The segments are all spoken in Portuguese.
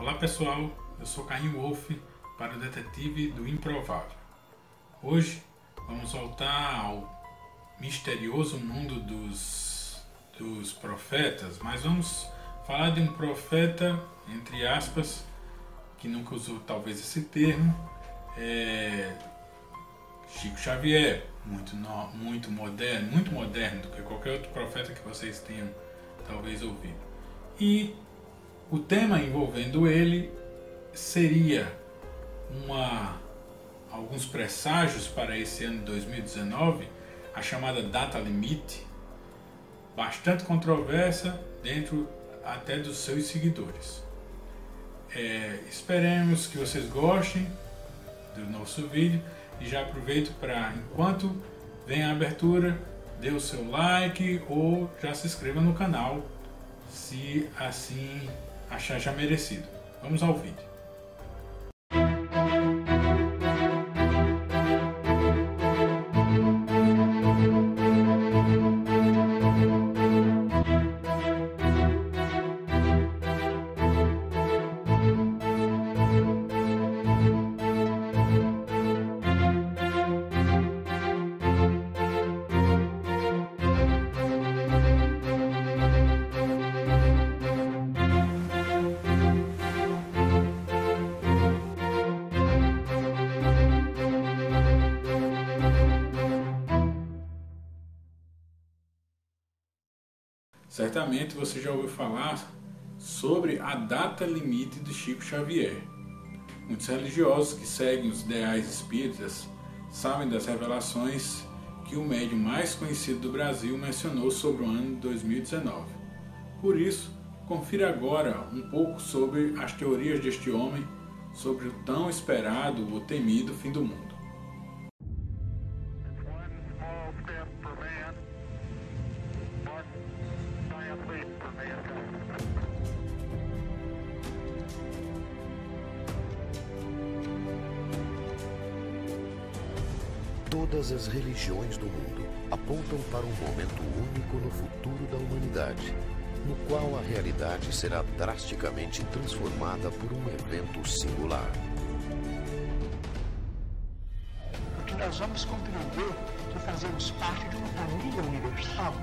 Olá pessoal, eu sou Caim Wolf para o Detetive do Improvável. Hoje vamos voltar ao misterioso mundo dos, dos profetas, mas vamos falar de um profeta, entre aspas, que nunca usou talvez esse termo, é Chico Xavier, muito, no, muito moderno, muito moderno do que qualquer outro profeta que vocês tenham talvez ouvido. E o tema envolvendo ele seria uma, alguns presságios para esse ano de 2019, a chamada data limite, bastante controversa dentro até dos seus seguidores. É, esperemos que vocês gostem do nosso vídeo e já aproveito para, enquanto vem a abertura, dê o seu like ou já se inscreva no canal se assim achar já merecido. Vamos ao vídeo. Certamente você já ouviu falar sobre a data limite de Chico Xavier. Muitos religiosos que seguem os ideais espíritas sabem das revelações que o médium mais conhecido do Brasil mencionou sobre o ano de 2019. Por isso, confira agora um pouco sobre as teorias deste homem sobre o tão esperado ou temido fim do mundo. Todas as religiões do mundo apontam para um momento único no futuro da humanidade, no qual a realidade será drasticamente transformada por um evento singular. Porque nós vamos compreender que fazemos parte de uma família universal.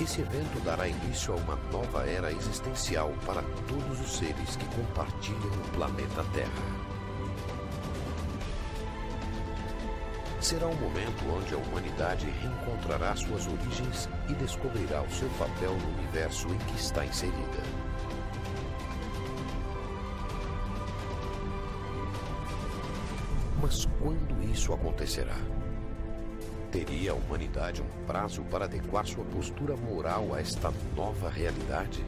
Esse evento dará início a uma nova era existencial para todos os seres que compartilham o planeta Terra. Será um momento onde a humanidade reencontrará suas origens e descobrirá o seu papel no universo em que está inserida. Mas quando isso acontecerá? Teria a humanidade um prazo para adequar sua postura moral a esta nova realidade?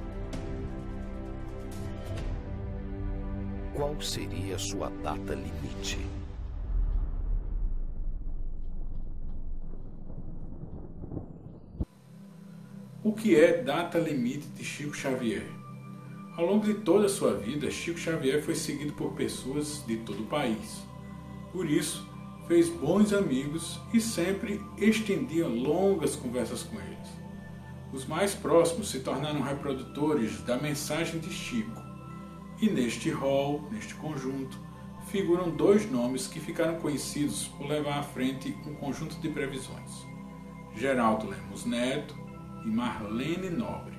Qual seria sua data limite? O que é data limite de Chico Xavier? Ao longo de toda a sua vida, Chico Xavier foi seguido por pessoas de todo o país. Por isso, fez bons amigos e sempre estendia longas conversas com eles. Os mais próximos se tornaram reprodutores da mensagem de Chico. E neste rol, neste conjunto, figuram dois nomes que ficaram conhecidos por levar à frente um conjunto de previsões: Geraldo Lemos Neto e Marlene Nobre.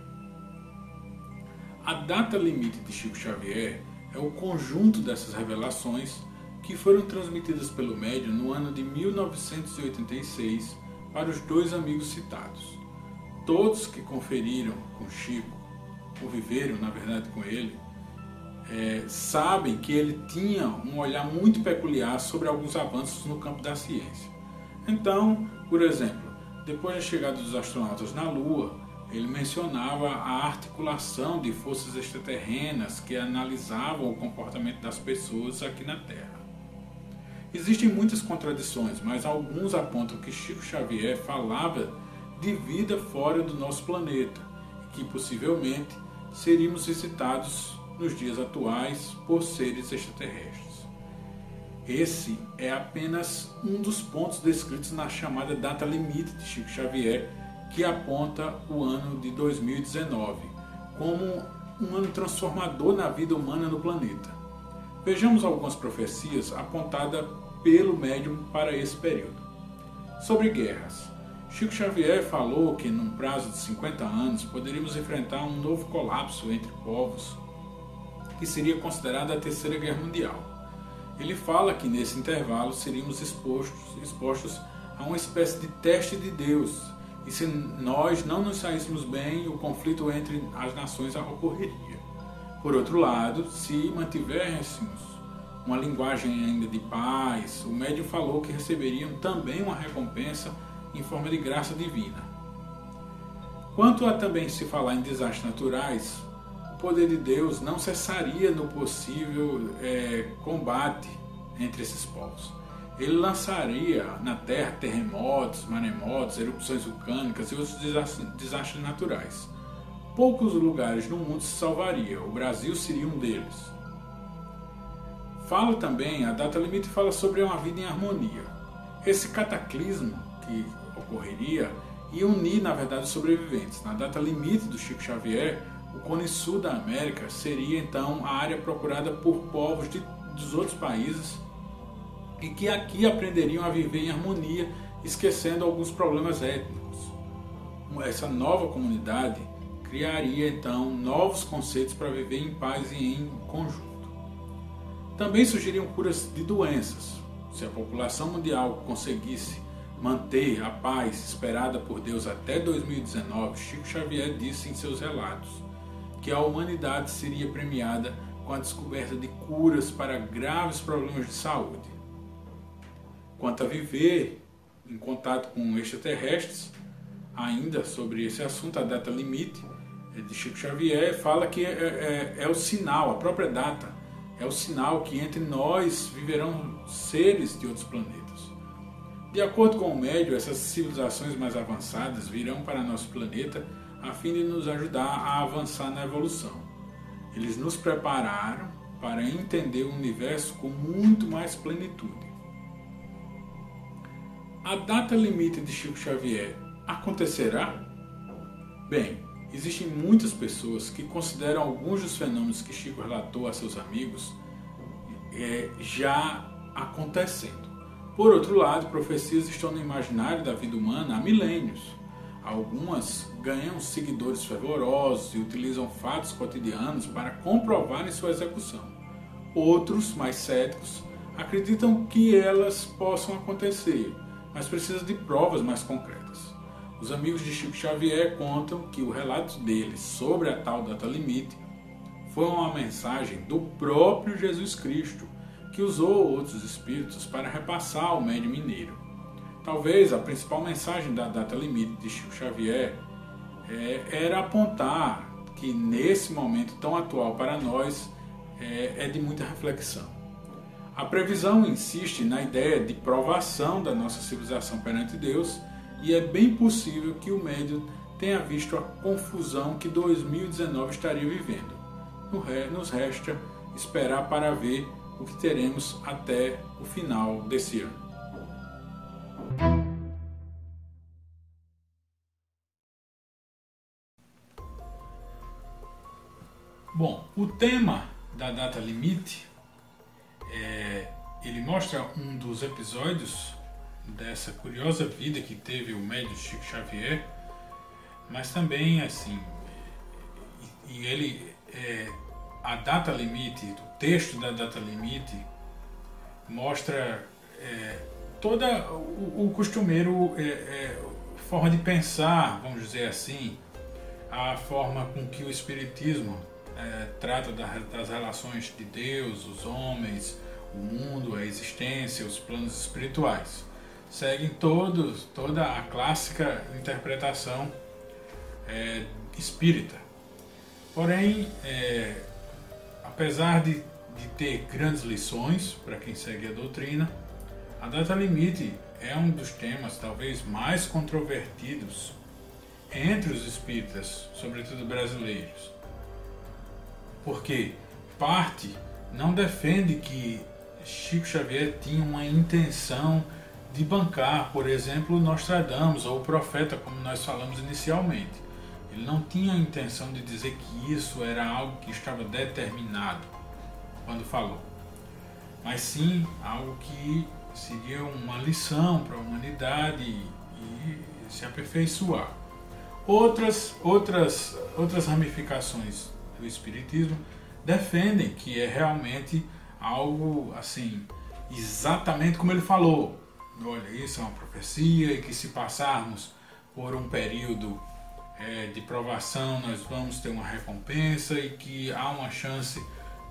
A data limite de Chico Xavier é o conjunto dessas revelações que foram transmitidas pelo médium no ano de 1986 para os dois amigos citados. Todos que conferiram com Chico, ou viveram na verdade com ele, é, sabem que ele tinha um olhar muito peculiar sobre alguns avanços no campo da ciência. Então, por exemplo, depois da chegada dos astronautas na Lua, ele mencionava a articulação de forças extraterrenas que analisavam o comportamento das pessoas aqui na Terra. Existem muitas contradições, mas alguns apontam que Chico Xavier falava de vida fora do nosso planeta que possivelmente seríamos visitados nos dias atuais por seres extraterrestres. Esse é apenas um dos pontos descritos na chamada data limite de Chico Xavier, que aponta o ano de 2019 como um ano transformador na vida humana no planeta. Vejamos algumas profecias apontadas pelo médium para esse período. Sobre guerras. Chico Xavier falou que, num prazo de 50 anos, poderíamos enfrentar um novo colapso entre povos, que seria considerada a Terceira Guerra Mundial. Ele fala que nesse intervalo seríamos expostos, expostos a uma espécie de teste de Deus, e se nós não nos saíssemos bem, o conflito entre as nações ocorreria. Por outro lado, se mantivéssemos uma linguagem ainda de paz, o médium falou que receberiam também uma recompensa em forma de graça divina. Quanto a também se falar em desastres naturais, poder de Deus não cessaria no possível é, combate entre esses povos ele lançaria na Terra terremotos, maremotos, erupções vulcânicas e outros desastres naturais. Poucos lugares no mundo se salvariam, o Brasil seria um deles. Fala também, a data limite fala sobre uma vida em harmonia. Esse cataclismo que ocorreria ia unir, na verdade, os sobreviventes. Na data limite do Chico Xavier, o Cone Sul da América seria então a área procurada por povos de, dos outros países e que aqui aprenderiam a viver em harmonia, esquecendo alguns problemas étnicos. Essa nova comunidade criaria então novos conceitos para viver em paz e em conjunto. Também surgiriam curas de doenças. Se a população mundial conseguisse manter a paz esperada por Deus até 2019, Chico Xavier disse em seus relatos que a humanidade seria premiada com a descoberta de curas para graves problemas de saúde. Quanto a viver em contato com extraterrestres, ainda sobre esse assunto, a data limite é de Chico Xavier fala que é, é, é o sinal, a própria data, é o sinal que entre nós viverão seres de outros planetas. De acordo com o médio, essas civilizações mais avançadas virão para nosso planeta a fim de nos ajudar a avançar na evolução. Eles nos prepararam para entender o universo com muito mais plenitude. A data limite de Chico Xavier acontecerá? Bem, existem muitas pessoas que consideram alguns dos fenômenos que Chico relatou a seus amigos é, já acontecendo. Por outro lado, profecias estão no imaginário da vida humana há milênios. Algumas ganham seguidores fervorosos e utilizam fatos cotidianos para comprovarem sua execução. Outros, mais céticos, acreditam que elas possam acontecer mas precisa de provas mais concretas. Os amigos de Chico Xavier contam que o relato deles sobre a tal data limite foi uma mensagem do próprio Jesus Cristo, que usou outros espíritos para repassar ao médium mineiro. Talvez a principal mensagem da data limite de Chico Xavier é, era apontar que nesse momento tão atual para nós é, é de muita reflexão. A previsão insiste na ideia de provação da nossa civilização perante Deus e é bem possível que o médium tenha visto a confusão que 2019 estaria vivendo. Nos resta esperar para ver o que teremos até o final desse ano. O tema da data limite é, ele mostra um dos episódios dessa curiosa vida que teve o médio Chico Xavier, mas também assim, e ele é, a data limite, o texto da data limite mostra é, toda o, o costumeiro é, é, forma de pensar, vamos dizer assim, a forma com que o espiritismo é, trata das relações de Deus, os homens, o mundo, a existência, os planos espirituais. Seguem todos, toda a clássica interpretação é, espírita. Porém, é, apesar de, de ter grandes lições para quem segue a doutrina, a data limite é um dos temas talvez mais controvertidos entre os espíritas, sobretudo brasileiros. Porque parte não defende que Chico Xavier tinha uma intenção de bancar, por exemplo, Nostradamus ou o profeta, como nós falamos inicialmente. Ele não tinha a intenção de dizer que isso era algo que estava determinado quando falou, mas sim algo que seria uma lição para a humanidade e se aperfeiçoar. Outras, outras, outras ramificações do Espiritismo defendem que é realmente algo assim, exatamente como ele falou. Olha, isso é uma profecia e que se passarmos por um período é, de provação nós vamos ter uma recompensa e que há uma chance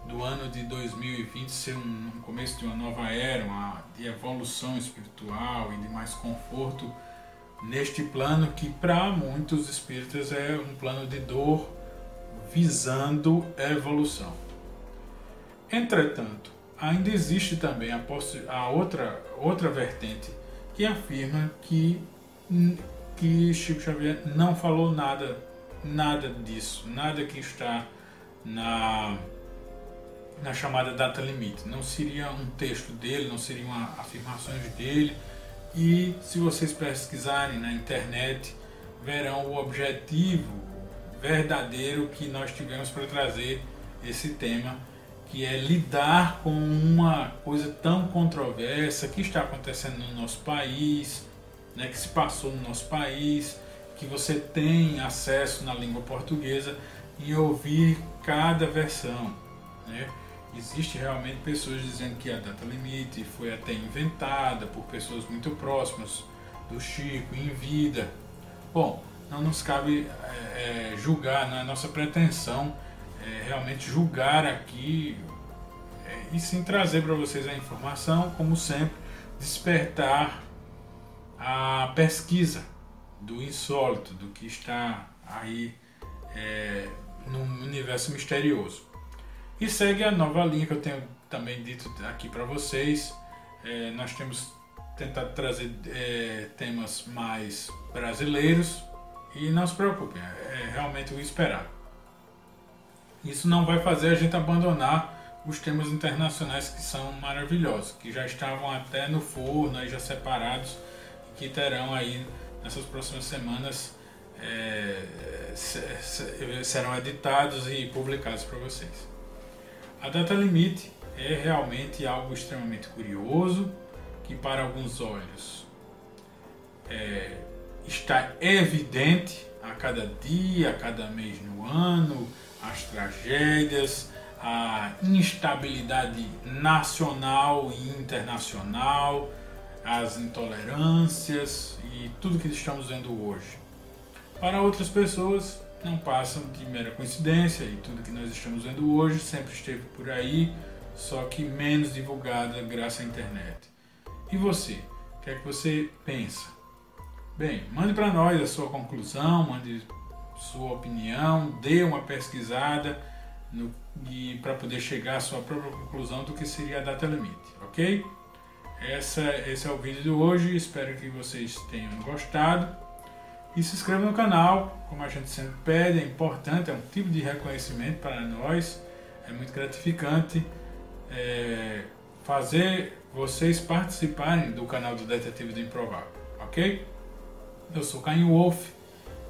do ano de 2020 ser um, um começo de uma nova era, uma, de evolução espiritual e de mais conforto neste plano que para muitos espíritas é um plano de dor visando evolução. Entretanto, ainda existe também a, a outra, outra vertente que afirma que, que Chico Xavier não falou nada, nada disso, nada que está na, na chamada data limite. Não seria um texto dele, não seriam afirmações dele. E se vocês pesquisarem na internet, verão o objetivo verdadeiro que nós tivemos para trazer esse tema que é lidar com uma coisa tão controversa que está acontecendo no nosso país, né, que se passou no nosso país, que você tem acesso na língua portuguesa e ouvir cada versão. Né? Existe realmente pessoas dizendo que a data limite foi até inventada por pessoas muito próximas do Chico em vida. Bom, não nos cabe é, julgar, não é nossa pretensão é, realmente julgar aqui é, e sim trazer para vocês a informação, como sempre, despertar a pesquisa do insólito, do que está aí é, no universo misterioso. E segue a nova linha que eu tenho também dito aqui para vocês. É, nós temos tentado trazer é, temas mais brasileiros e não se preocupem, é realmente o esperado. Isso não vai fazer a gente abandonar os temas internacionais que são maravilhosos, que já estavam até no forno, aí já separados, que terão aí nessas próximas semanas é, serão editados e publicados para vocês. A data limite é realmente algo extremamente curioso, que para alguns olhos é, está evidente a cada dia, a cada mês no ano, as tragédias, a instabilidade nacional e internacional, as intolerâncias e tudo que estamos vendo hoje. Para outras pessoas, não passam de mera coincidência e tudo que nós estamos vendo hoje sempre esteve por aí, só que menos divulgada graças à internet. E você? O que é que você pensa? Bem, mande para nós a sua conclusão, mande sua opinião, dê uma pesquisada para poder chegar à sua própria conclusão do que seria a data limite, ok? Essa, esse é o vídeo de hoje, espero que vocês tenham gostado. E se inscreva no canal, como a gente sempre pede, é importante, é um tipo de reconhecimento para nós, é muito gratificante é, fazer vocês participarem do canal do Detetive do Improvável, ok? Eu sou Caio Wolf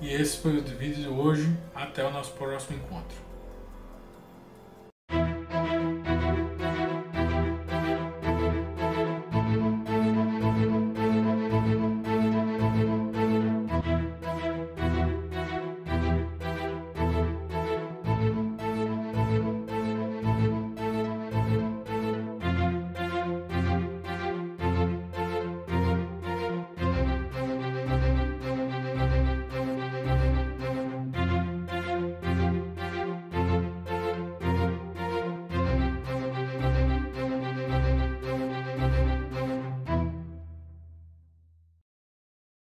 e esse foi o vídeo de hoje. Até o nosso próximo encontro.